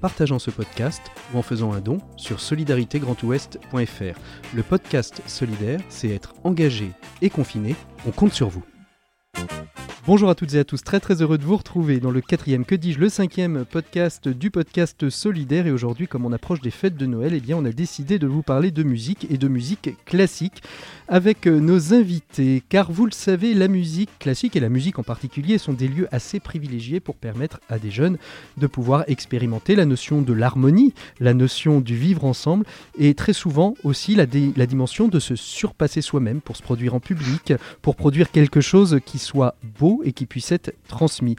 partageant ce podcast ou en faisant un don sur solidaritégrandouest.fr. Le podcast solidaire, c'est être engagé et confiné. On compte sur vous. Bonjour à toutes et à tous, très très heureux de vous retrouver dans le quatrième, que dis-je, le cinquième podcast du podcast solidaire. Et aujourd'hui, comme on approche des fêtes de Noël, eh bien on a décidé de vous parler de musique et de musique classique avec euh, nos invités. Car vous le savez, la musique classique et la musique en particulier sont des lieux assez privilégiés pour permettre à des jeunes de pouvoir expérimenter la notion de l'harmonie, la notion du vivre ensemble et très souvent aussi la, la dimension de se surpasser soi-même pour se produire en public, pour produire quelque chose qui soit beau et qui puisse être transmis.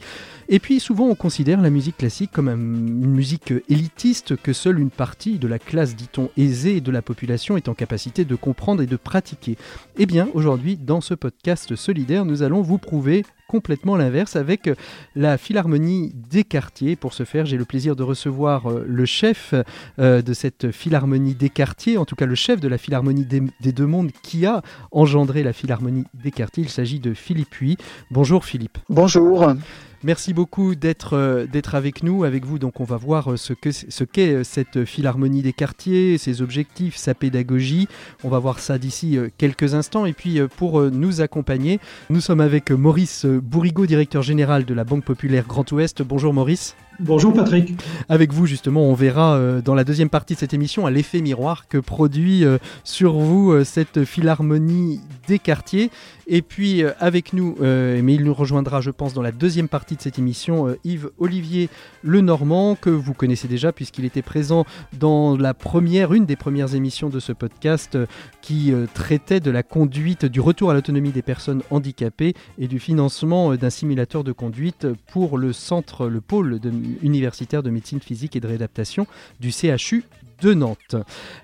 Et puis souvent on considère la musique classique comme une musique élitiste que seule une partie de la classe, dit-on, aisée de la population est en capacité de comprendre et de pratiquer. Eh bien aujourd'hui dans ce podcast solidaire nous allons vous prouver complètement l'inverse avec la Philharmonie des quartiers. Pour ce faire, j'ai le plaisir de recevoir euh, le chef euh, de cette Philharmonie des quartiers, en tout cas le chef de la Philharmonie des, Deux Mondes qui a engendré la Philharmonie des quartiers. Il s'agit de Philippe Huy. Bonjour Philippe. Bonjour. Merci beaucoup d'être euh, d'être avec nous. Avec vous, donc, on va voir euh, ce ce qu'est euh, cette philharmonie des quartiers, ses objectifs, sa pédagogie. On va voir ça d'ici quelques instants. Et puis, pour nous accompagner, nous sommes avec Maurice Bourrigaud, directeur général de la Banque Populaire Grand Ouest. Bonjour Maurice. Bonjour Patrick. Avec vous justement, on verra euh, dans la deuxième partie de cette émission l'effet miroir que produit euh, sur vous euh, cette philharmonie des quartiers. Et puis avec nous, mais il nous rejoindra je pense dans la deuxième partie de cette émission, Yves Olivier Lenormand, que vous connaissez déjà puisqu'il était présent dans la première, une des premières émissions de ce podcast qui traitait de la conduite, du retour à l'autonomie des personnes handicapées et du financement d'un simulateur de conduite pour le centre, le pôle de universitaire de médecine physique et de réadaptation du CHU de Nantes.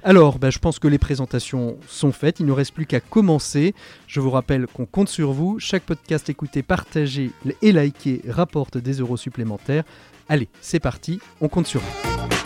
Alors, ben, je pense que les présentations sont faites, il ne reste plus qu'à commencer. Je vous rappelle qu'on compte sur vous. Chaque podcast écouté, partagé et liké rapporte des euros supplémentaires. Allez, c'est parti, on compte sur vous.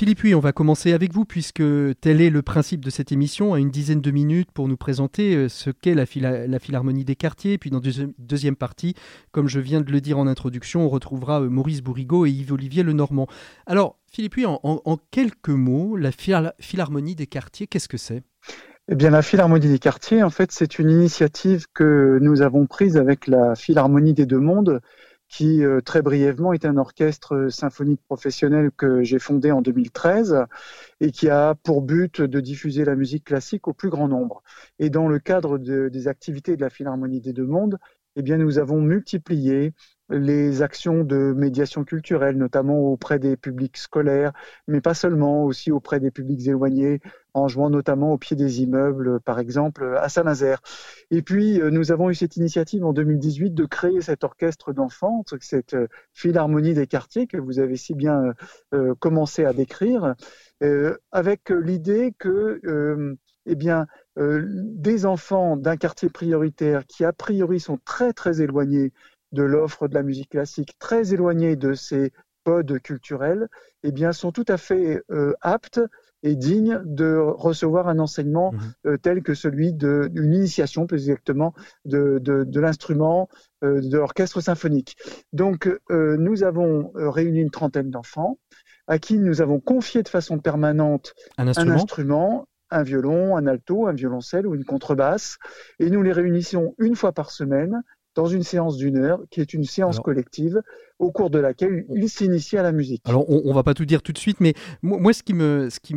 Philippe, on va commencer avec vous puisque tel est le principe de cette émission, à une dizaine de minutes pour nous présenter euh, ce qu'est la, Philharmonie des quartiers. Puis dans la deuxième partie, comme je viens de le dire en introduction, on retrouvera euh, Maurice Bourrigaud et Yves-Olivier Lenormand. Alors, Philippe, en, quelques mots, la Philharmonie des quartiers, qu'est-ce que c'est? Eh bien, la Philharmonie des quartiers, en fait, c'est une initiative que nous avons prise avec la Philharmonie des deux mondes, qui euh, très brièvement est un orchestre euh, symphonique professionnel que j'ai fondé en 2013 et qui a pour but de diffuser la musique classique au plus grand nombre. Et dans le cadre des activités de la Philharmonie des Deux Mondes, eh bien, nous avons multiplié les actions de médiation culturelle, notamment auprès des publics scolaires, mais pas seulement, aussi auprès des publics éloignés, en jouant notamment au pied des immeubles, par exemple à Saint-Nazaire. Et puis, euh, nous avons eu cette initiative en 2018 de créer cet orchestre d'enfants, cette euh, philharmonie des quartiers que vous avez si bien euh, commencé à décrire, avec l'idée que, eh bien, des enfants d'un quartier prioritaire qui a priori sont très très éloignés de l'offre de la musique classique, très éloignés de ces codes culturels, eh bien, sont tout à fait euh, aptes et dignes de recevoir un enseignement mhm. euh, tel que celui d'une initiation, plus exactement, de, de, l'instrument euh, de l'orchestre symphonique. Donc, nous avons réuni une trentaine d'enfants à qui nous avons confié de façon permanente un instrument un violon, un alto, un violoncelle ou une contrebasse, et nous les réunissons une fois par semaine dans une séance d'une heure, qui est une séance collective, au cours de laquelle il s'initie à la musique. Alors, on, ne va pas tout dire tout de suite, mais moi, ce qui me, ce qui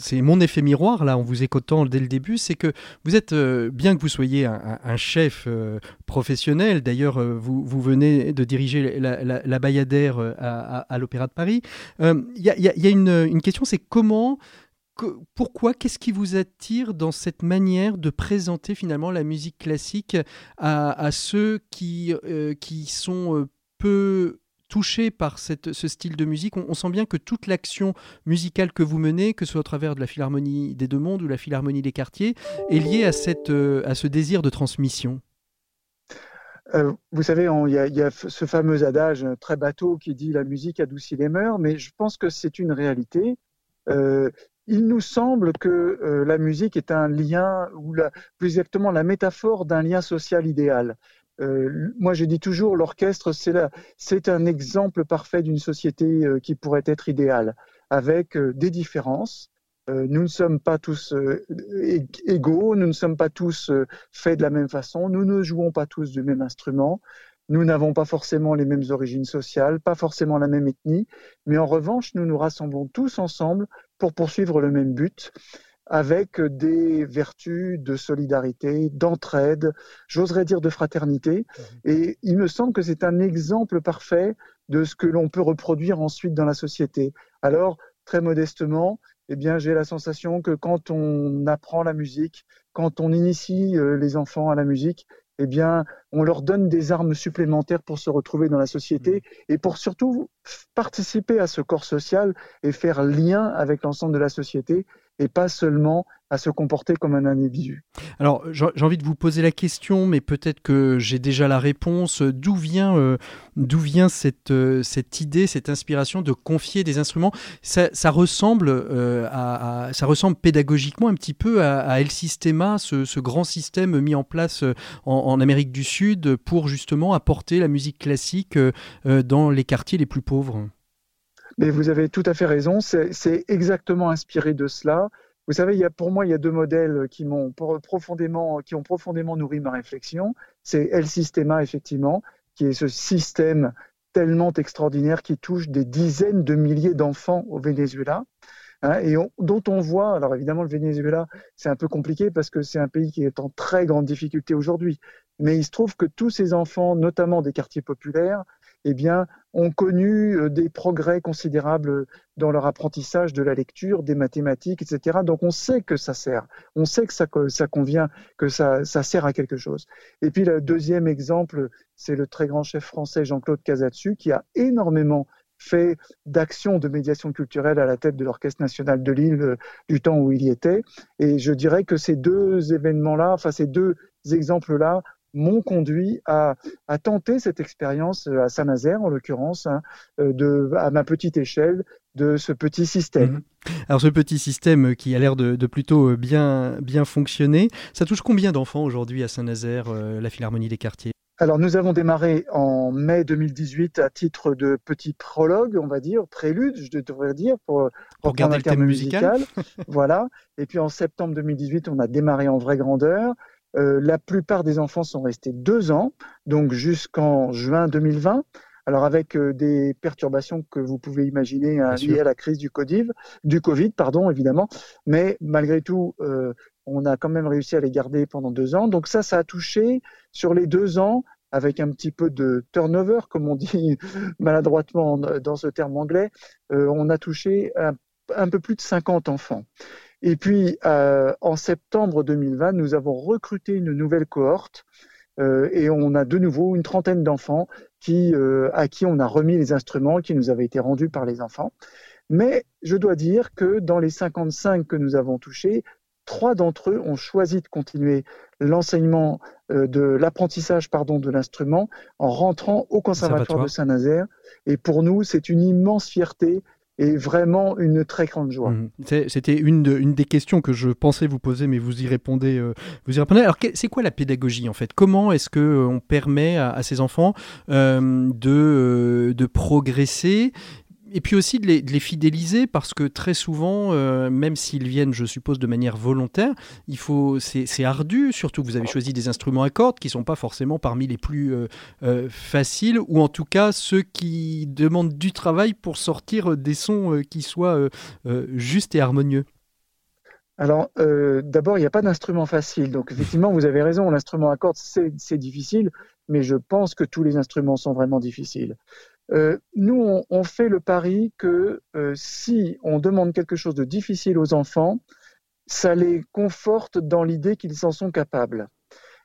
c'est mon effet miroir là, en vous écoutant dès le début, c'est que vous êtes, euh, bien que vous soyez un, chef euh, professionnel, d'ailleurs, euh, vous, vous, venez de diriger la, la, Bayadère à, l'Opéra de Paris. Il y, y, a, une, une question, c'est comment pourquoi, qu'est-ce qui vous attire dans cette manière de présenter finalement la musique classique à, ceux qui, euh, qui sont euh, peu touché par cette, ce style de musique? On, sent bien que toute l'action musicale que vous menez, que ce soit au travers de la Philharmonie des Deux Mondes ou la Philharmonie des Quartiers, est liée à, cette, à ce désir de transmission. vous savez, il y, a ce fameux adage très bateau qui dit la musique adoucit les mœurs, mais je pense que c'est une réalité. Euh, il nous semble que euh, la musique est un lien, ou plus exactement la métaphore d'un lien social idéal. Euh, moi, je dis toujours, l'orchestre, c'est un exemple parfait d'une société euh, qui pourrait être idéale, avec des différences. nous ne sommes pas tous égaux, nous ne sommes pas tous faits de la même façon, nous ne jouons pas tous du même instrument, nous n'avons pas forcément les mêmes origines sociales, pas forcément la même ethnie, mais en revanche, nous nous rassemblons tous ensemble pour poursuivre le même but avec des vertus de solidarité, d'entraide, j'oserais dire de fraternité. Mmh. Et il me semble que c'est un exemple parfait de ce que l'on peut reproduire ensuite dans la société. Alors, très modestement, eh bien, j'ai la sensation que quand on apprend la musique, quand on initie euh, les enfants à la musique, eh bien, on leur donne des armes supplémentaires pour se retrouver dans la société mmh. et pour surtout participer à ce corps social et faire lien avec l'ensemble de la société et pas seulement à se comporter comme un individu. Alors, j'ai envie de vous poser la question, mais peut-être que j'ai déjà la réponse. D'où vient, euh, vient cette, euh, cette idée, cette inspiration de confier des instruments? Ça, ressemble euh, à, ça ressemble pédagogiquement un petit peu à, El Sistema, ce, grand système mis en place en, Amérique du Sud pour justement apporter la musique classique dans les quartiers les plus pauvres? Mais vous avez tout à fait raison, c'est exactement inspiré de cela. Vous savez, pour moi, il y a deux modèles qui m'ont profondément, qui ont profondément nourri ma réflexion. C'est El Sistema, effectivement, qui est ce système tellement extraordinaire qui touche des dizaines de milliers d'enfants au Venezuela. Hein, et dont on voit, alors évidemment le Venezuela, c'est un peu compliqué parce que c'est un pays qui est en très grande difficulté aujourd'hui, mais il se trouve que tous ces enfants, notamment des quartiers populaires, eh bien, ont connu euh, des progrès considérables dans leur apprentissage de la lecture, des mathématiques, etc. Donc on sait que ça sert, on sait que ça, ça convient, que ça, ça, sert à quelque chose. Et puis le deuxième exemple, c'est le très grand chef français Jean-Claude Casatsu qui a énormément fait d'actions de médiation culturelle à la tête de l'Orchestre national de Lille euh, du temps où il y était. Et je dirais que ces deux événements-là, enfin ces deux exemples-là, m'ont conduit à, tenter cette expérience euh, à Saint-Nazaire, en l'occurrence, hein, euh, à ma petite échelle, de ce petit système. Mhm. Alors ce petit système qui a l'air de, plutôt bien, bien fonctionner, ça touche combien d'enfants aujourd'hui à Saint-Nazaire, la Philharmonie des quartiers? Alors nous avons démarré en mai 2018 à titre de petit prologue, on va dire, prélude, je devrais dire, pour, pour garder le thème musical. voilà. Et puis en septembre 2018, on a démarré en vraie grandeur. Euh, la plupart des enfants sont restés deux ans, donc jusqu'en juin 2020. Alors avec euh, des perturbations que vous pouvez imaginer hein, liées à la crise du Covid, du Covid, pardon, évidemment, mais malgré tout, euh, on a quand même réussi à les garder pendant deux ans. Donc ça, ça a touché sur les deux ans avec un petit peu de turnover, comme on dit maladroitement dans ce terme anglais, euh, on a touché un, peu plus de 50 enfants. Et puis, euh, en septembre 2020, nous avons recruté une nouvelle cohorte euh, et on a de nouveau une trentaine d'enfants qui, à qui on a remis les instruments qui nous avaient été rendus par les enfants. Mais je dois dire que dans les 55 que nous avons touchés, trois d'entre eux ont choisi de continuer l'enseignement euh, de l'apprentissage pardon de l'instrument en rentrant au conservatoire de Saint-Nazaire et pour nous c'est une immense fierté vraiment une très grande joie. Mmh. C'était une, des questions que je pensais vous poser, mais vous y répondez. Euh, vous y répondez. Alors, c'est quoi la pédagogie en fait? Comment est-ce que euh, on permet à, ces enfants de, de progresser et puis aussi de les, fidéliser parce que très souvent, euh, même s'ils viennent, je suppose, de manière volontaire, il faut, c'est, ardu. Surtout que vous avez choisi des instruments à cordes qui sont pas forcément parmi les plus euh, euh, faciles, ou en tout cas ceux qui demandent du travail pour sortir des sons qui soient justes et harmonieux. Alors, d'abord, il n'y a pas d'instrument facile. Donc, effectivement, vous avez raison, l'instrument à cordes, c'est difficile, mais je pense que tous les instruments sont vraiment difficiles. Euh, nous, on, fait le pari que euh, si on demande quelque chose de difficile aux enfants, ça les conforte dans l'idée qu'ils en sont capables.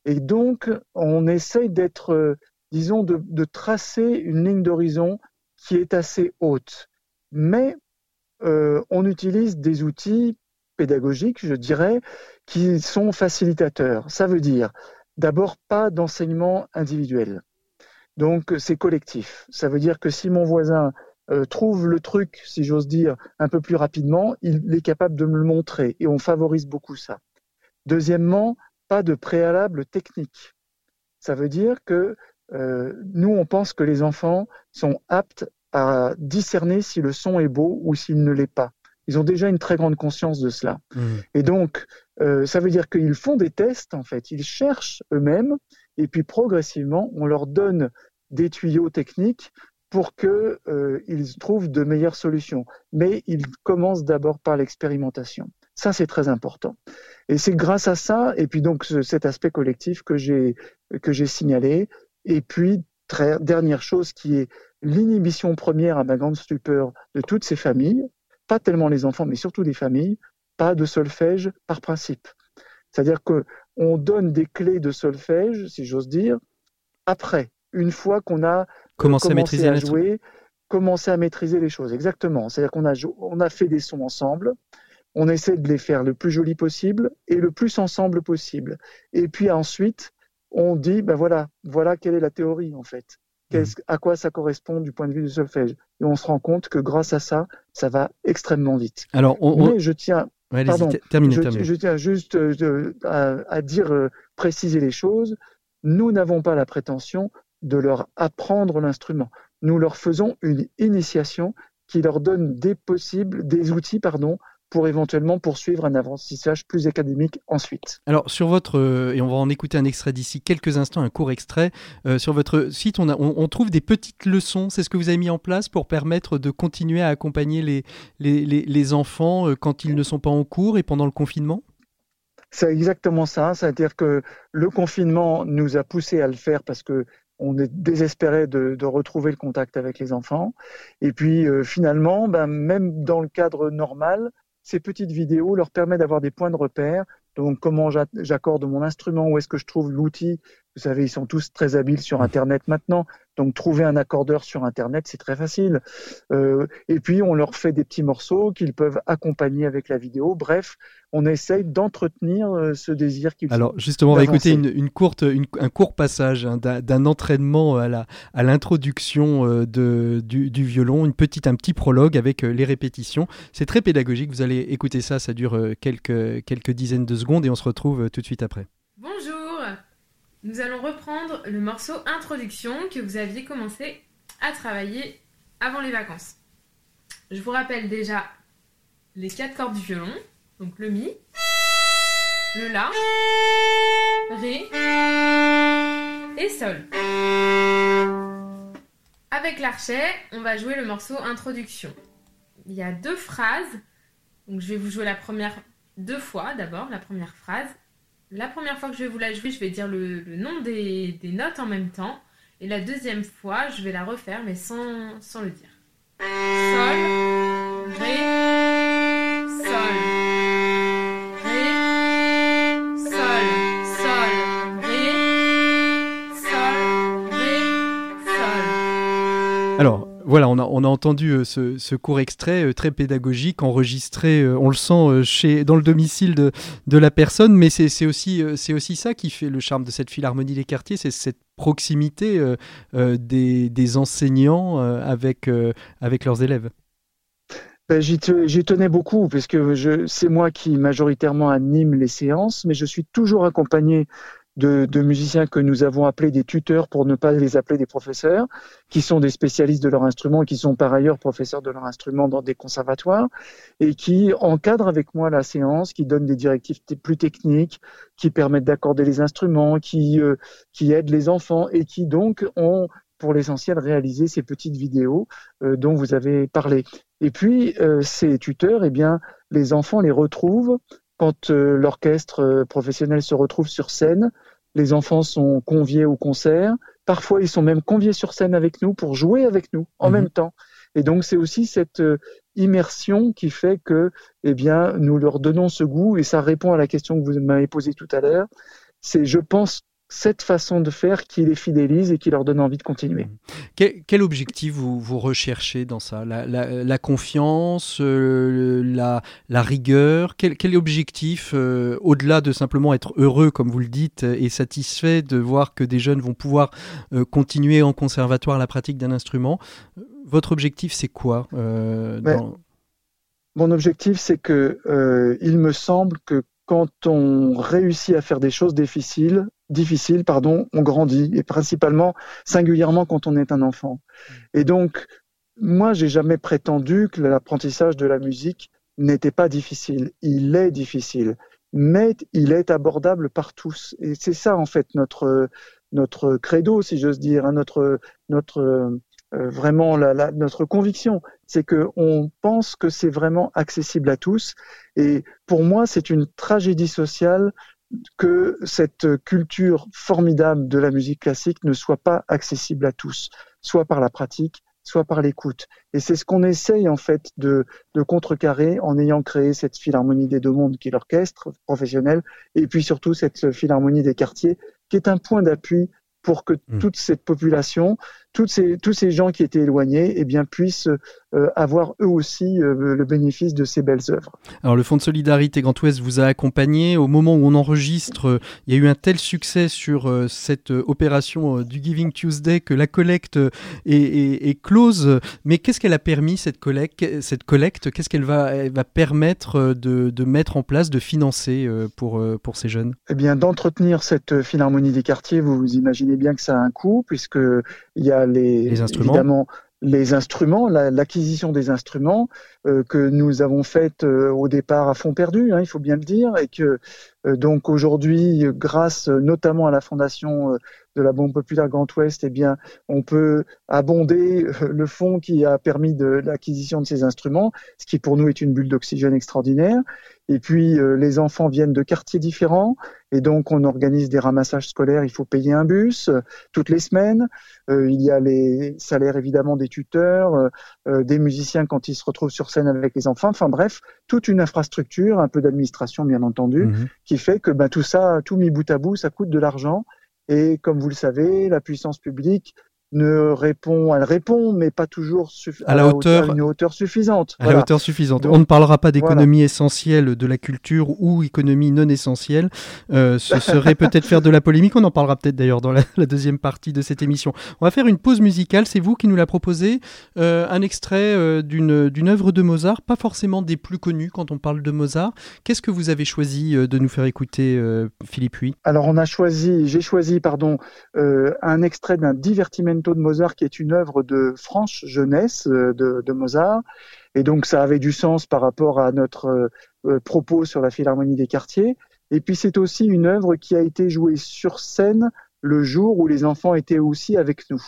Et donc, on essaye d'être, euh, disons, de, tracer une ligne d'horizon qui est assez haute. Mais on utilise des outils pédagogiques, je dirais, qui sont facilitateurs. Ça veut dire d'abord pas d'enseignement individuel. Donc c'est collectif. Ça veut dire que si mon voisin euh, trouve le truc, si j'ose dire, un peu plus rapidement, il est capable de me le montrer et on favorise beaucoup ça. Deuxièmement, pas de préalable technique. Ça veut dire que euh, nous, on pense que les enfants sont aptes à discerner si le son est beau ou s'il ne l'est pas. Ils ont déjà une très grande conscience de cela. Mmh. Et donc, euh, ça veut dire qu'ils font des tests, en fait. Ils cherchent eux-mêmes, et puis progressivement, on leur donne des tuyaux techniques pour qu'ils euh, trouvent de meilleures solutions. Mais ils commencent d'abord par l'expérimentation. Ça, c'est très important. Et c'est grâce à ça, et puis donc cet aspect collectif que j'ai que j'ai signalé. Et puis, très, dernière chose qui est l'inhibition première à ma grande stupeur de toutes ces familles, pas tellement les enfants, mais surtout des familles, pas de solfège par principe. C'est-à-dire qu'on donne des clés de solfège, si j'ose dire, après, une fois qu'on a commencé, à, maîtriser à jouer, commencé à maîtriser les choses. Exactement. C'est-à-dire qu'on a, on a fait des sons ensemble, on essaie de les faire le plus joli possible et le plus ensemble possible. Et puis ensuite, on dit, ben voilà, voilà quelle est la théorie en fait. Mmh. à quoi ça correspond du point de vue du solfège. Et on se rend compte que grâce à ça, ça va extrêmement vite. Alors, Mais je tiens, pardon, je, tiens juste euh, à, dire, euh, préciser les choses. Nous n'avons pas la prétention de leur apprendre l'instrument. Nous leur faisons une initiation qui leur donne des possibles, des outils, pardon, pour éventuellement poursuivre un apprentissage plus académique ensuite. Alors sur votre, euh, et on va en écouter un extrait d'ici quelques instants, un court extrait, euh, sur votre site on, a, on, trouve des petites leçons, c'est ce que vous avez mis en place pour permettre de continuer à accompagner les, les, les, enfants euh, quand ils ne sont pas en cours et pendant le confinement? C'est exactement ça, c'est-à-dire que le confinement nous a poussé à le faire parce que on est désespéré de, de, retrouver le contact avec les enfants. Et puis finalement, ben, même dans le cadre normal, ces petites vidéos leur permettent d'avoir des points de repère. Donc, comment j'accorde mon instrument, où est-ce que je trouve l'outil? Vous savez, ils sont tous très habiles sur Internet maintenant. Donc, trouver un accordeur sur Internet, c'est très facile. Euh, et puis, on leur fait des petits morceaux qu'ils peuvent accompagner avec la vidéo. Bref, on essaye d'entretenir euh, ce désir qu'ils Alors justement, on va écouter une, courte, un court passage hein, d'un entraînement à la à l'introduction euh, de du, violon, une petite un petit prologue avec euh, les répétitions. C'est très pédagogique. Vous allez écouter ça, ça dure quelques quelques dizaines de secondes et on se retrouve tout de suite après. Bonjour. Nous allons reprendre le morceau introduction que vous aviez commencé à travailler avant les vacances. Je vous rappelle déjà les quatre cordes du violon. Donc le Mi, le La, Ré et Sol. Avec l'archet, on va jouer le morceau introduction. Il y a deux phrases. Donc je vais vous jouer la première deux fois d'abord, la première phrase. La première fois que je vais vous la jouer, je vais dire le, nom des, notes en même temps. Et la deuxième fois, je vais la refaire, mais sans, sans le dire. Sol, Ré, Sol. Alors, voilà, on a, entendu euh, ce, court extrait euh, très pédagogique, enregistré, euh, on le sent chez, dans le domicile de, la personne, mais c'est aussi, aussi ça qui fait le charme de cette Philharmonie des quartiers, c'est cette proximité des, des, enseignants avec, avec leurs élèves. Ben, J'y tenais beaucoup, parce que c'est moi qui majoritairement anime les séances, mais je suis toujours accompagné de, musiciens que nous avons appelés des tuteurs pour ne pas les appeler des professeurs, qui sont des spécialistes de leur instrument qui sont par ailleurs professeurs de leur instrument dans des conservatoires et qui encadrent avec moi la séance, qui donnent des directives plus techniques, qui permettent d'accorder les instruments, qui, euh, qui aident les enfants et qui donc ont pour l'essentiel réalisé ces petites vidéos euh, dont vous avez parlé. Et puis euh, ces tuteurs, eh bien, les enfants les retrouvent quand euh, l'orchestre euh, professionnel se retrouve sur scène, les enfants sont conviés au concert. Parfois, ils sont même conviés sur scène avec nous pour jouer avec nous en mhm. même temps. Et donc, c'est aussi cette euh, immersion qui fait que, eh bien, nous leur donnons ce goût. Et ça répond à la question que vous m'avez posée tout à l'heure. C'est, je pense, cette façon de faire qui les fidélise et qui leur donne envie de continuer. Mmh. Quel, objectif vous, vous, recherchez dans ça? La, confiance, euh, la, la, rigueur? Quel, quel objectif, euh, au-delà de simplement être heureux, comme vous le dites, et satisfait de voir que des jeunes vont pouvoir euh, continuer en conservatoire la pratique d'un instrument Votre objectif, c'est quoi ben, Mon objectif, c'est que il me semble que quand on réussit à faire des choses difficiles, difficiles, pardon, on grandit et principalement, singulièrement quand on est un enfant. Et donc, moi, j'ai jamais prétendu que l'apprentissage de la musique n'était pas difficile. Il est difficile, mais il est abordable par tous. Et c'est ça, en fait, notre notre credo, si j'ose dire, hein, notre notre euh, vraiment la, notre conviction, c'est que on pense que c'est vraiment accessible à tous. Et pour moi, c'est une tragédie sociale que cette culture formidable de la musique classique ne soit pas accessible à tous, soit par la pratique, soit par l'écoute. Et c'est ce qu'on essaye en fait de, de, contrecarrer en ayant créé cette philharmonie des deux mondes qui est l'orchestre professionnel, et puis surtout cette philharmonie des quartiers qui est un point d'appui pour que mmh. toute cette population, toutes ces, tous ces gens qui étaient éloignés, eh bien, puissent euh, avoir eux aussi euh, le bénéfice de ces belles œuvres. Alors le Fonds de solidarité Grand Ouest vous a accompagné. Au moment où on enregistre, il y a eu un tel succès sur euh, cette opération du Giving Tuesday que la collecte est, est, close. Mais qu'est-ce qu'elle a permis, cette collecte, cette collecte? Qu'est-ce qu'elle va, elle va permettre de, de, mettre en place, de financer pour, pour ces jeunes? Eh bien, d'entretenir cette philharmonie des quartiers, vous, vous imaginez bien que ça a un coût, puisque il y a les, les instruments. évidemment les instruments, l'acquisition des instruments euh, que nous avons faite euh, au départ à fond perdu, hein, il faut bien le dire, et que euh, donc aujourd'hui, grâce notamment à la fondation de la Banque populaire Grand Ouest, eh bien, on peut abonder le fonds qui a permis de l'acquisition de ces instruments, ce qui pour nous est une bulle d'oxygène extraordinaire. Et puis euh, les enfants viennent de quartiers différents et donc on organise des ramassages scolaires. Il faut payer un bus euh, toutes les semaines. Euh, il y a les salaires évidemment des tuteurs, des musiciens quand ils se retrouvent sur scène avec les enfants. Enfin bref, toute une infrastructure, un peu d'administration bien entendu, mhm. qui fait que ben, tout ça, tout mis bout à bout, ça coûte de l'argent. Et comme vous le savez, la puissance publique ne répond, elle répond, mais pas toujours à, la hauteur, une hauteur suffisante. À la hauteur suffisante. On ne parlera pas d'économie essentielle de la culture ou économie non essentielle. Euh, ce serait peut-être faire de la polémique. On en parlera peut-être d'ailleurs dans la, deuxième partie de cette émission. On va faire une pause musicale. C'est vous qui nous l'a proposé. Euh, un extrait euh, d'une œuvre de Mozart, pas forcément des plus connus quand on parle de Mozart. Qu'est-ce que vous avez choisi de nous faire écouter, Philippe Huy? Alors on a choisi, j'ai choisi, pardon, un extrait d'un divertiment de Mozart, qui est une œuvre de franche jeunesse euh, de, Mozart. Et donc, ça avait du sens par rapport à notre euh, euh, propos sur la Philharmonie des quartiers. Et puis, c'est aussi une œuvre qui a été jouée sur scène le jour où les enfants étaient aussi avec nous.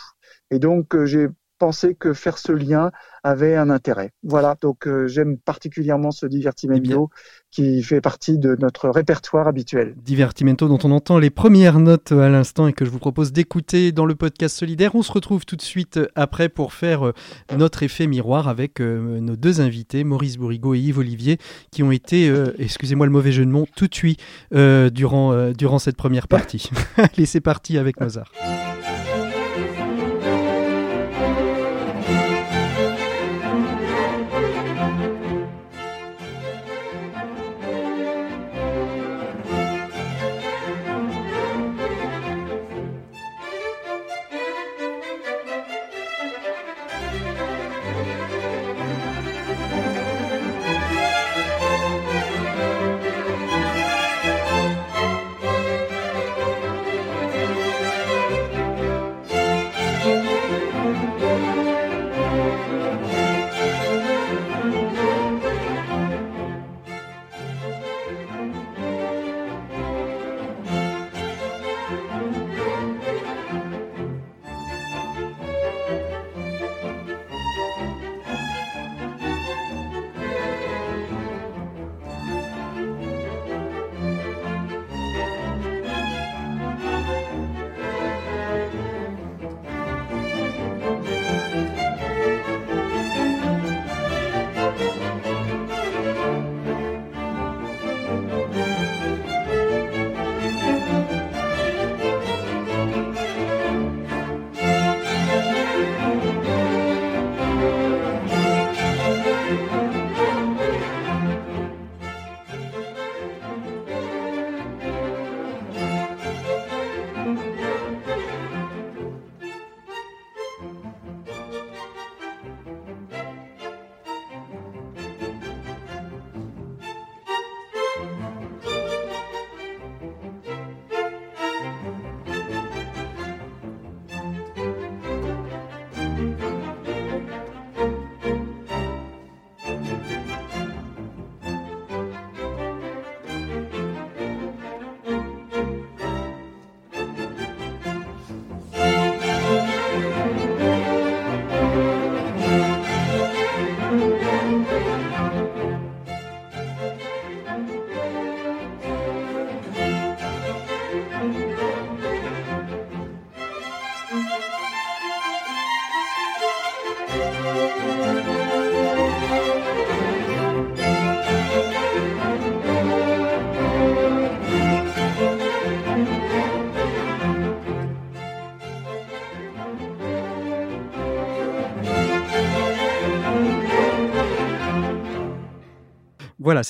Et donc, j'ai pensé que faire ce lien avait un intérêt. Voilà, donc euh, j'aime particulièrement ce divertimento qui fait partie de notre répertoire habituel. Divertimento dont on entend les premières notes à l'instant et que je vous propose d'écouter dans le podcast solidaire. On se retrouve tout de suite après pour faire euh, notre effet miroir avec euh, nos deux invités, Maurice Bourrigo et Yves Olivier, qui ont été, excusez-moi le mauvais jeu de mots, tout de suite durant, durant cette première partie. Allez, c'est parti avec Mozart.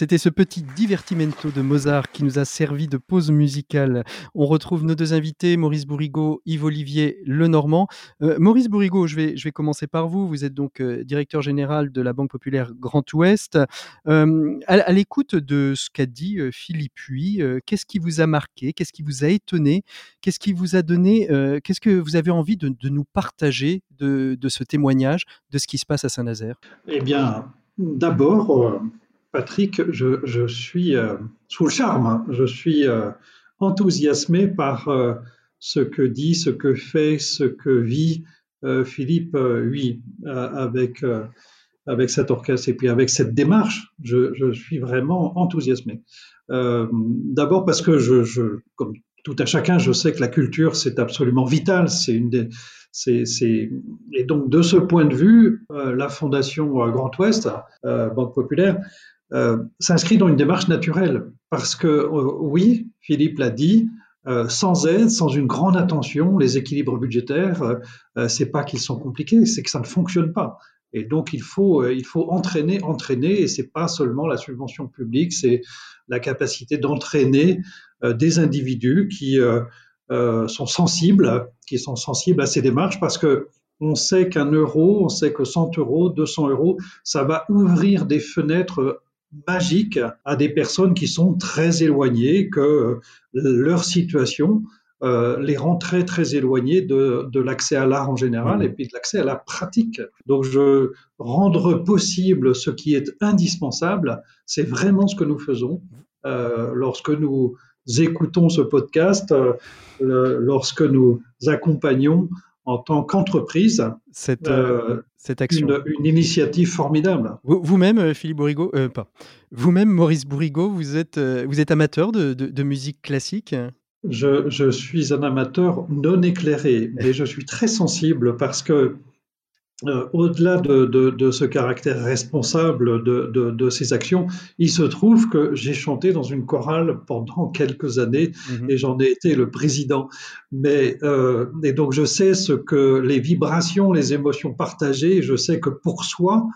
C'était ce petit divertimento de Mozart qui nous a servi de pause musicale. On retrouve nos deux invités, Maurice Bourrigaud, Yves-Olivier Lenormand. Euh, Maurice Bourrigaud, je vais, je vais commencer par vous. Vous êtes donc euh, directeur général de la Banque Populaire Grand Ouest. Euh, à, l'écoute de ce qu'a dit Philippe Huy, qu'est-ce qui vous a marqué? Qu'est-ce qui vous a étonné? Qu'est-ce qui vous a donné Qu'est-ce que vous avez envie de, nous partager de, ce témoignage de ce qui se passe à Saint-Nazaire? Eh bien, d'abord, Patrick, je, suis euh, sous le charme, je suis euh, enthousiasmé par euh, ce que dit, ce que fait, ce que vit Philippe, oui, avec, avec cet orchestre et puis avec cette démarche. Je, suis vraiment enthousiasmé. D'abord parce que je, comme tout à chacun, je sais que la culture, c'est absolument vital. C'est une des, c'est, Et donc, de ce point de vue, la Fondation Grand Ouest, Banque Populaire, euh, s'inscrit dans une démarche naturelle. Parce que, euh, oui, Philippe l'a dit, euh, sans aide, sans une grande attention, les équilibres budgétaires, c'est pas qu'ils sont compliqués, c'est que ça ne fonctionne pas. Et donc il faut il faut entraîner, entraîner, et c'est pas seulement la subvention publique, c'est la capacité d'entraîner des individus qui sont sensibles, qui sont sensibles à ces démarches, parce que on sait qu'un euro, on sait que 100 euros, 200 euros, ça va ouvrir des fenêtres magique à des personnes qui sont très éloignées, que euh, leur situation euh, les rend très très éloignées de, de l'accès à l'art en général mmh. et puis de l'accès à la pratique. Donc je rendre possible ce qui est indispensable, c'est vraiment ce que nous faisons euh, lorsque nous écoutons ce podcast, euh, lorsque nous accompagnons en tant qu'entreprise cette, euh, euh, cette action. Une, initiative formidable. Vous-même, euh, Philippe Bourrigaud, pas. Vous-même, Maurice Bourrigaud, vous êtes, vous êtes amateur de, de, musique classique? Je, je, suis un amateur non éclairé, mais je suis très sensible parce que euh, au-delà de, ce caractère responsable de, ces actions, il se trouve que j'ai chanté dans une chorale pendant quelques années mhm. et j'en ai été le président. Mais euh, et donc je sais ce que les vibrations, les émotions partagées. Je sais que pour soi,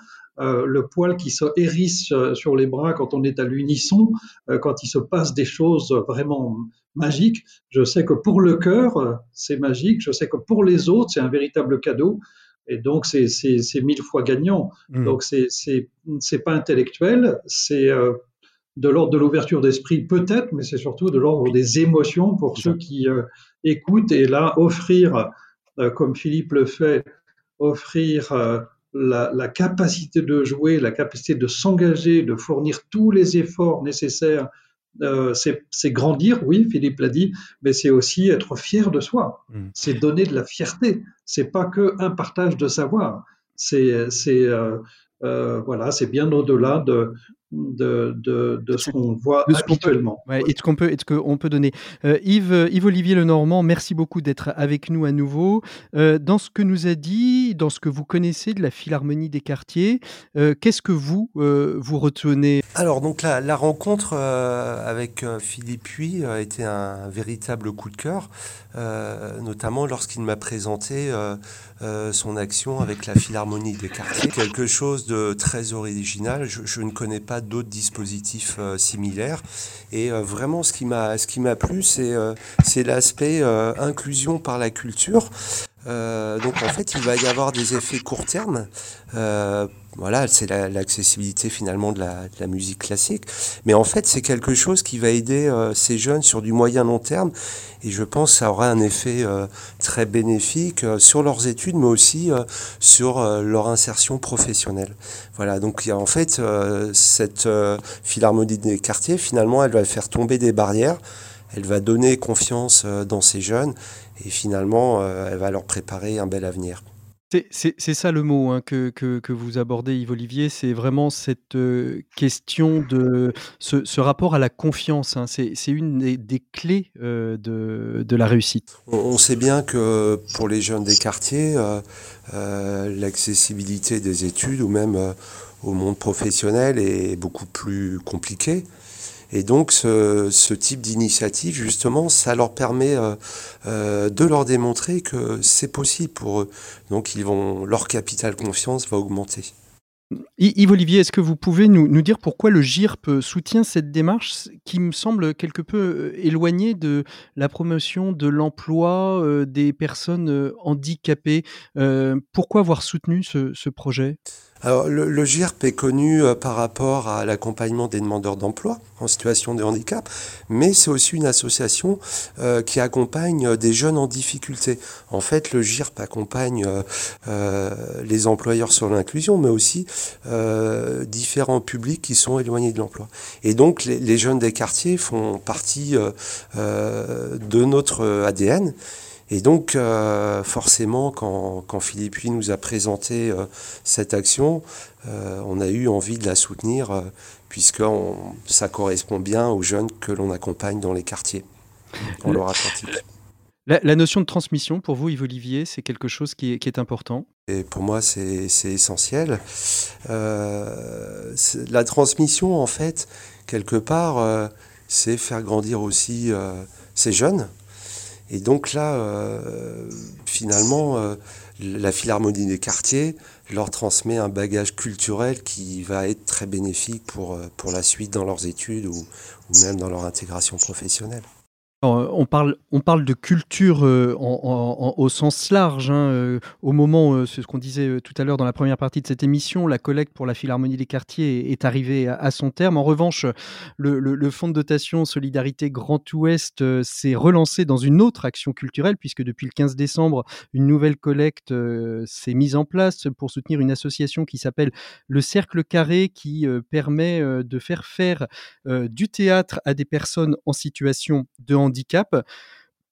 euh, le poil qui se hérisse sur les bras quand on est à l'unisson, quand il se passe des choses vraiment magiques. Je sais que pour le cœur, c'est magique. Je sais que pour les autres, c'est un véritable cadeau. Et donc, c'est mille fois gagnant. Hmm. Donc, c'est pas intellectuel, c'est euh, de l'ordre de l'ouverture d'esprit peut-être, mais c'est surtout de l'ordre des émotions pour ceux qui euh, écoutent. Et là, offrir, euh, comme Philippe le fait, offrir la, la, capacité de jouer, la capacité de s'engager, de fournir tous les efforts nécessaires euh, c'est grandir, oui, Philippe l'a dit, mais c'est aussi être fier de soi. Mm. C'est donner de la fierté. C'est pas que un partage de savoir. C'est euh, euh, voilà, c'est bien au-delà de, de, de, ce qu'on voit habituellement. et ce qu'on peut, ce qu'on peut donner. Euh, Yves, Yves Olivier Lenormand, merci beaucoup d'être avec nous à nouveau. Euh, dans ce que nous a dit, dans ce que vous connaissez de la Philharmonie des quartiers, euh, qu'est-ce que vous vous retenez? Alors donc la, la rencontre avec Philippe Huy a été un véritable coup de cœur, notamment lorsqu'il m'a présenté son action avec la Philharmonie des quartiers, quelque chose de très original. Je, je ne connais pas d'autres dispositifs euh, similaires. Et euh, vraiment, ce qui m'a plu, c'est euh, c'est l'aspect inclusion par la culture. Donc en fait, il va y avoir des effets court terme voilà, c'est l'accessibilité finalement de la, musique classique. Mais en fait, c'est quelque chose qui va aider euh, ces jeunes sur du moyen long terme. Et je pense que ça aura un effet euh, très bénéfique euh, sur leurs études, mais aussi sur leur insertion professionnelle. Voilà, donc en fait, cette philharmonie des quartiers, finalement, elle va faire tomber des barrières. Elle va donner confiance dans ces jeunes et finalement, elle va leur préparer un bel avenir. C'est ça le mot hein, que, que, vous abordez, Yves Olivier, c'est vraiment cette euh, question de ce, rapport à la confiance. Hein. c'est une des, clés euh, de, de, la réussite. On, sait bien que pour les jeunes des quartiers, euh, l'accessibilité des études ou même au monde professionnel est beaucoup plus compliquée. Et donc ce, type d'initiative, justement, ça leur permet euh, euh, de leur démontrer que c'est possible pour eux. Donc ils vont, leur capital confiance va augmenter. Yves Olivier, est-ce que vous pouvez nous, dire pourquoi le GIRP soutient cette démarche qui me semble quelque peu euh, éloignée de la promotion de l'emploi des personnes handicapées Pourquoi avoir soutenu ce projet? Alors, le, GIRP est connu euh, par rapport à l'accompagnement des demandeurs d'emploi en situation de handicap, mais c'est aussi une association euh, qui accompagne euh, des jeunes en difficulté. En fait, le GIRP accompagne les employeurs sur l'inclusion, mais aussi différents publics qui sont éloignés de l'emploi. Et donc, les, jeunes des quartiers font partie de notre ADN. Et donc, euh, forcément, quand, Philippe Huy nous a présenté euh, cette action, euh, on a eu envie de la soutenir, puisque ça correspond bien aux jeunes que l'on accompagne dans les quartiers, en Loire-Atlantique. La, notion de transmission, pour vous, Yves Olivier, c'est quelque chose qui est, important? Et pour moi, c'est essentiel. la transmission, en fait, quelque part, c'est faire grandir aussi ces jeunes et donc là, euh, finalement, euh, la Philharmonie des quartiers leur transmet un bagage culturel qui va être très bénéfique pour, euh, pour la suite dans leurs études ou même dans leur intégration professionnelle. Euh, on parle, de culture euh, au sens large. Hein, euh, au moment, c'est ce qu'on disait tout à l'heure dans la première partie de cette émission, la collecte pour la Philharmonie des quartiers est arrivée à, son terme. En revanche, le, fonds de dotation Solidarité Grand Ouest s'est relancé dans une autre action culturelle, puisque depuis le 15 décembre, une nouvelle collecte s'est mise en place pour soutenir une association qui s'appelle le Cercle Carré, qui permet de faire faire du théâtre à des personnes en situation de handicap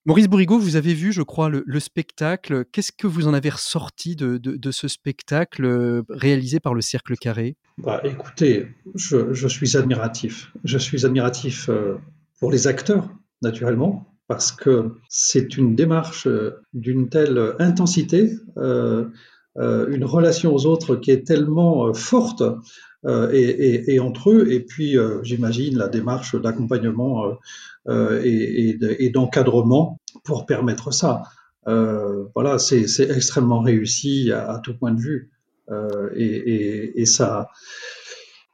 Maurice Bourrigaud, vous avez vu, je crois, le, spectacle. Qu'est-ce que vous en avez ressorti de, ce spectacle euh, réalisé par le Cercle Carré? Bah, Écoutez, je, suis admiratif. Je suis admiratif euh, pour les acteurs, naturellement, parce que c'est une démarche euh, d'une telle intensité, une relation aux autres qui est tellement forte euh, et, entre eux. Et puis, euh, j'imagine, la démarche d'accompagnement euh, et, d'encadrement pour permettre ça. voilà, c'est extrêmement réussi à, tout point de vue. et, ça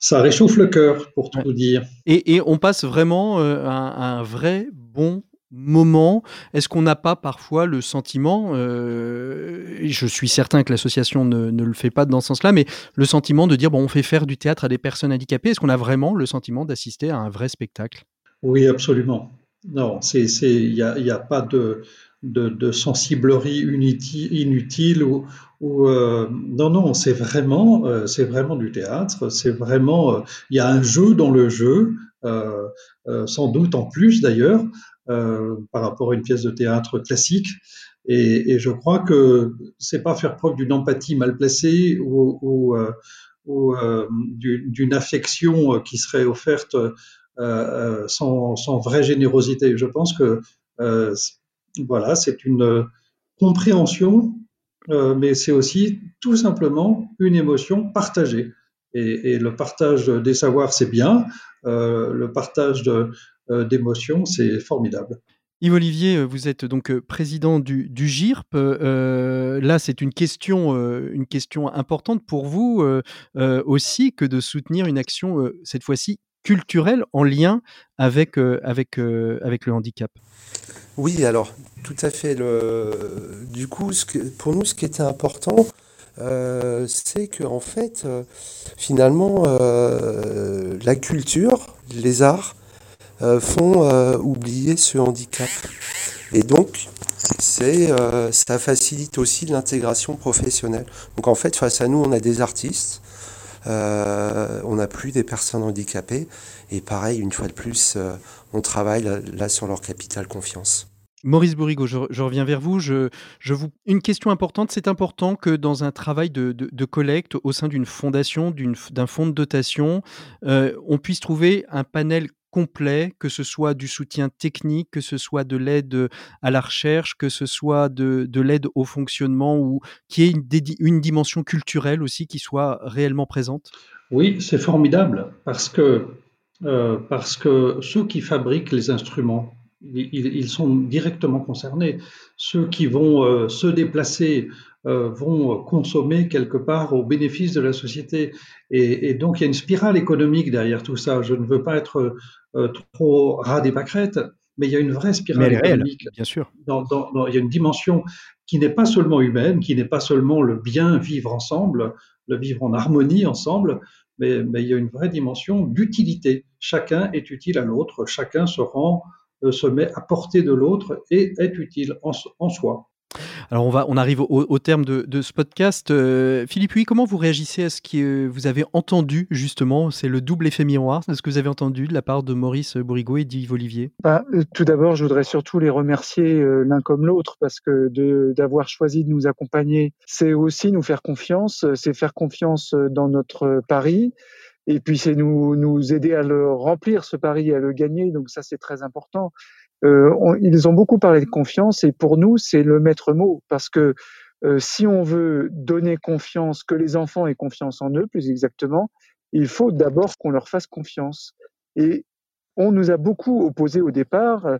ça réchauffe le cœur, pour tout dire. Et, on passe vraiment un, vrai bon moment Est-ce qu'on n'a pas parfois le sentiment, euh, je suis certain que l'association ne, le fait pas dans ce sens-là, mais le sentiment de dire, bon, on fait faire du théâtre à des personnes handicapées, est-ce qu'on a vraiment le sentiment d'assister à un vrai spectacle? Oui, absolument. Non, il n'y a, a, pas de, de, sensiblerie inutile ou, ou euh, non, non, c'est vraiment, euh, c'est vraiment du théâtre, c'est vraiment, il y a un jeu dans le jeu, sans doute en plus d'ailleurs, euh, par rapport à une pièce de théâtre classique. Et, je crois que c'est pas faire preuve d'une empathie mal placée ou, euh, euh, d'une affection qui serait offerte sans, vraie générosité. Je pense que voilà, c'est une compréhension, mais c'est aussi tout simplement une émotion partagée. Et, le partage des savoirs, c'est bien. Le partage de, d'émotions, c'est formidable. Yves Olivier, euh, vous êtes donc euh, président du, GIRP. là, c'est une question, une question importante pour vous aussi que de soutenir une action, cette fois-ci culturelle, en lien avec, avec, avec le handicap. Oui, alors, tout à fait. Le... Du coup, ce que, pour nous, ce qui était important, c'est que en fait, finalement, la culture, les arts, euh, font euh, oublier ce handicap. Et donc, c'est, euh, ça facilite aussi l'intégration professionnelle. Donc en fait, face à nous, on a des artistes, on n'a plus des personnes handicapées, et pareil, une fois de plus, on travaille là, sur leur capital confiance. Maurice Bourrigo, je, reviens vers vous. Je, je, vous. Une question importante, c'est important que dans un travail de, de, collecte au sein d'une fondation, d'un fonds de dotation, on puisse trouver un panel complet, que ce soit du soutien technique, que ce soit de l'aide à la recherche, que ce soit de, de l'aide au fonctionnement, ou qui ait une, une, dimension culturelle aussi qui soit réellement présente? Oui, c'est formidable, parce que, euh, parce que ceux qui fabriquent les instruments, ils, ils sont directement concernés. ceux qui vont se déplacer vont consommer quelque part au bénéfice de la société. Et, donc il y a une spirale économique derrière tout ça. Je ne veux pas être trop ras des pâquerettes, mais il y a une vraie spirale économique. bien sûr. il y a une dimension qui n'est pas seulement humaine, qui n'est pas seulement le bien vivre ensemble, le vivre en harmonie ensemble, mais, il y a une vraie dimension d'utilité. Chacun est utile à l'autre, chacun se rend, euh, se met à portée de l'autre et est utile en soi. Alors on, va, on arrive au, terme de, ce podcast. Euh, Philippe, oui, comment vous réagissez à ce que vous avez entendu justement? C'est le double effet miroir de ce que vous avez entendu de la part de Maurice Bourrigaud et d'Yves Olivier? Bah, euh, Tout d'abord, je voudrais surtout les remercier euh, l'un comme l'autre parce que d'avoir choisi de nous accompagner, c'est aussi nous faire confiance, c'est faire confiance dans notre pari. Et puis c'est nous, nous aider à le remplir, ce pari, à le gagner. Donc ça, c'est très important. Euh, ils ont beaucoup parlé de confiance et pour nous, c'est le maître mot parce que euh, si on veut donner confiance, que les enfants aient confiance en eux, plus exactement, il faut d'abord qu'on leur fasse confiance. Et on nous a beaucoup opposé au départ euh,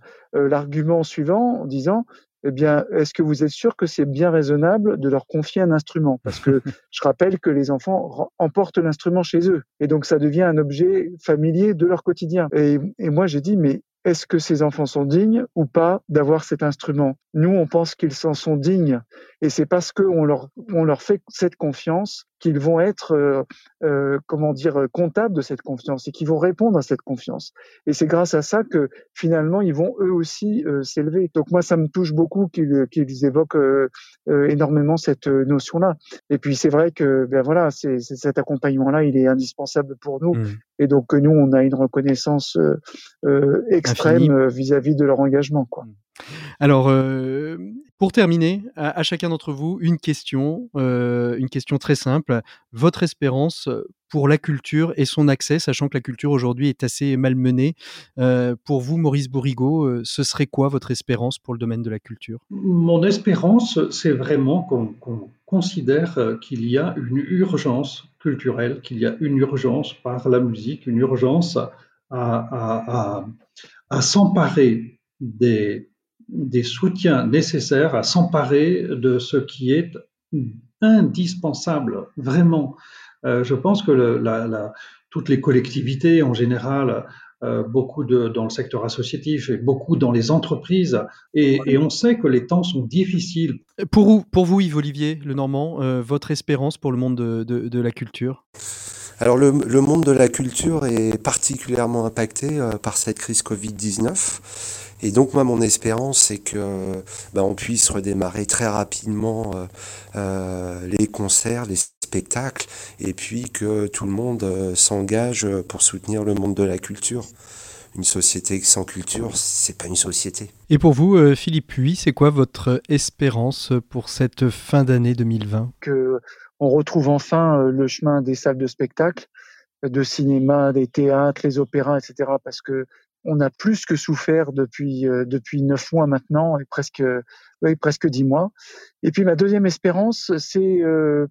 l'argument suivant en disant eh bien, est-ce que vous êtes sûr que c'est bien raisonnable de leur confier un instrument? Parce que je rappelle que les enfants emportent l'instrument chez eux. Et donc, ça devient un objet familier de leur quotidien. Et, et moi, j'ai dit, mais est-ce que ces enfants sont dignes ou pas d'avoir cet instrument? Nous, on pense qu'ils s'en sont dignes, et c'est parce qu'on leur, on leur fait cette confiance qu'ils vont être, euh, euh, comment dire, comptables de cette confiance et qu'ils vont répondre à cette confiance. Et c'est grâce à ça que finalement, ils vont eux aussi euh, s'élever. Donc moi, ça me touche beaucoup qu'ils qu'ils évoquent énormément cette notion-là. Et puis c'est vrai que, ben voilà, c'est, cet accompagnement-là, il est indispensable pour nous. Mmh. Et donc nous, on a une reconnaissance extrême vis-à-vis de leur engagement. Quoi. Mmh. Alors, pour terminer, à, chacun d'entre vous, une question, une question très simple. Votre espérance pour la culture et son accès, sachant que la culture aujourd'hui est assez malmenée. pour vous, Maurice Bourrigaud, ce serait quoi votre espérance pour le domaine de la culture? Mon espérance, c'est vraiment qu'on considère qu'il y a une urgence culturelle, qu'il y a une urgence par la musique, une urgence à s'emparer des, des soutiens nécessaires à s'emparer de ce qui est indispensable, vraiment. Euh, je pense que toutes les collectivités en général, euh, beaucoup dans le secteur associatif et beaucoup dans les entreprises, et, on sait que les temps sont difficiles. Pour vous, pour vous Yves Olivier Le Normand, euh, votre espérance pour le monde de, de, la culture? Alors le, le, monde de la culture est particulièrement impacté par cette crise Covid-19. Et donc moi mon espérance c'est que ben, on puisse redémarrer très rapidement euh, euh, les concerts, les spectacles, et puis que tout le monde euh, s'engage pour soutenir le monde de la culture. Une société sans culture, c'est pas une société. Et pour vous, Philippe Puy, c'est quoi votre espérance pour cette fin d'année 2020 Que on retrouve enfin le chemin des salles de spectacle, de cinéma, des théâtres, les opéras, etc. Parce que on a plus que souffert depuis euh, depuis neuf mois maintenant et presque oui, presque dix mois. Et puis ma deuxième espérance, c'est euh,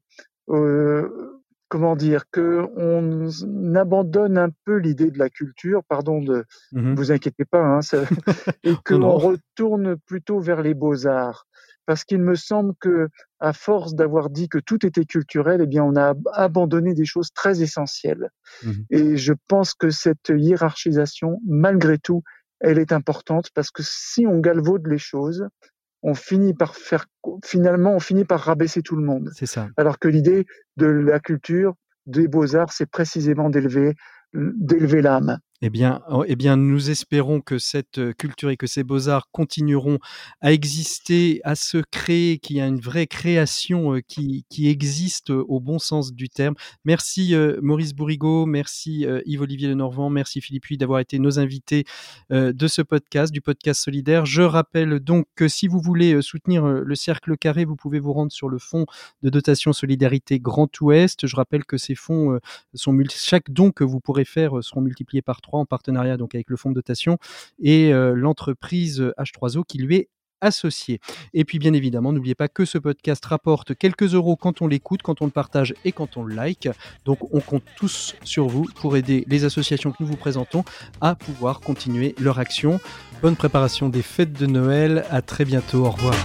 euh, comment dire que on abandonne un peu l'idée de la culture, pardon de mmh vous inquiétez pas, hein, et que l'on retourne plutôt vers les beaux arts parce qu'il me semble que à force d'avoir dit que tout était culturel, eh bien on a abandonné des choses très essentielles. Mmh Et je pense que cette hiérarchisation, malgré tout, elle est importante parce que si on galvaude les choses, on finit par faire finalement on finit par rabaisser tout le monde. C'est ça. Alors que l'idée de la culture, des beaux-arts, c'est précisément d'élever d'élever l'âme. Eh bien, oh, eh bien, nous espérons que cette culture et que ces beaux-arts continueront à exister, à se créer, qu'il y a une vraie création qui, qui existe au bon sens du terme. Merci Maurice Bourrigaud, merci Yves-Olivier Lenormand, merci Philippe Huy d'avoir été nos invités de ce podcast, du podcast solidaire. Je rappelle donc que si vous voulez soutenir le Cercle Carré, vous pouvez vous rendre sur le fonds de dotation solidarité Grand Ouest. Je rappelle que ces fonds sont chaque don que vous pourrez faire seront multipliés par en partenariat donc avec le fonds de dotation et euh, l'entreprise H3O qui lui est associé. Et puis bien évidemment, n'oubliez pas que ce podcast rapporte quelques euros quand on l'écoute, quand on le partage et quand on le like. Donc on compte tous sur vous pour aider les associations que nous vous présentons à pouvoir continuer leur action. Bonne préparation des fêtes de Noël. À très bientôt. Au revoir.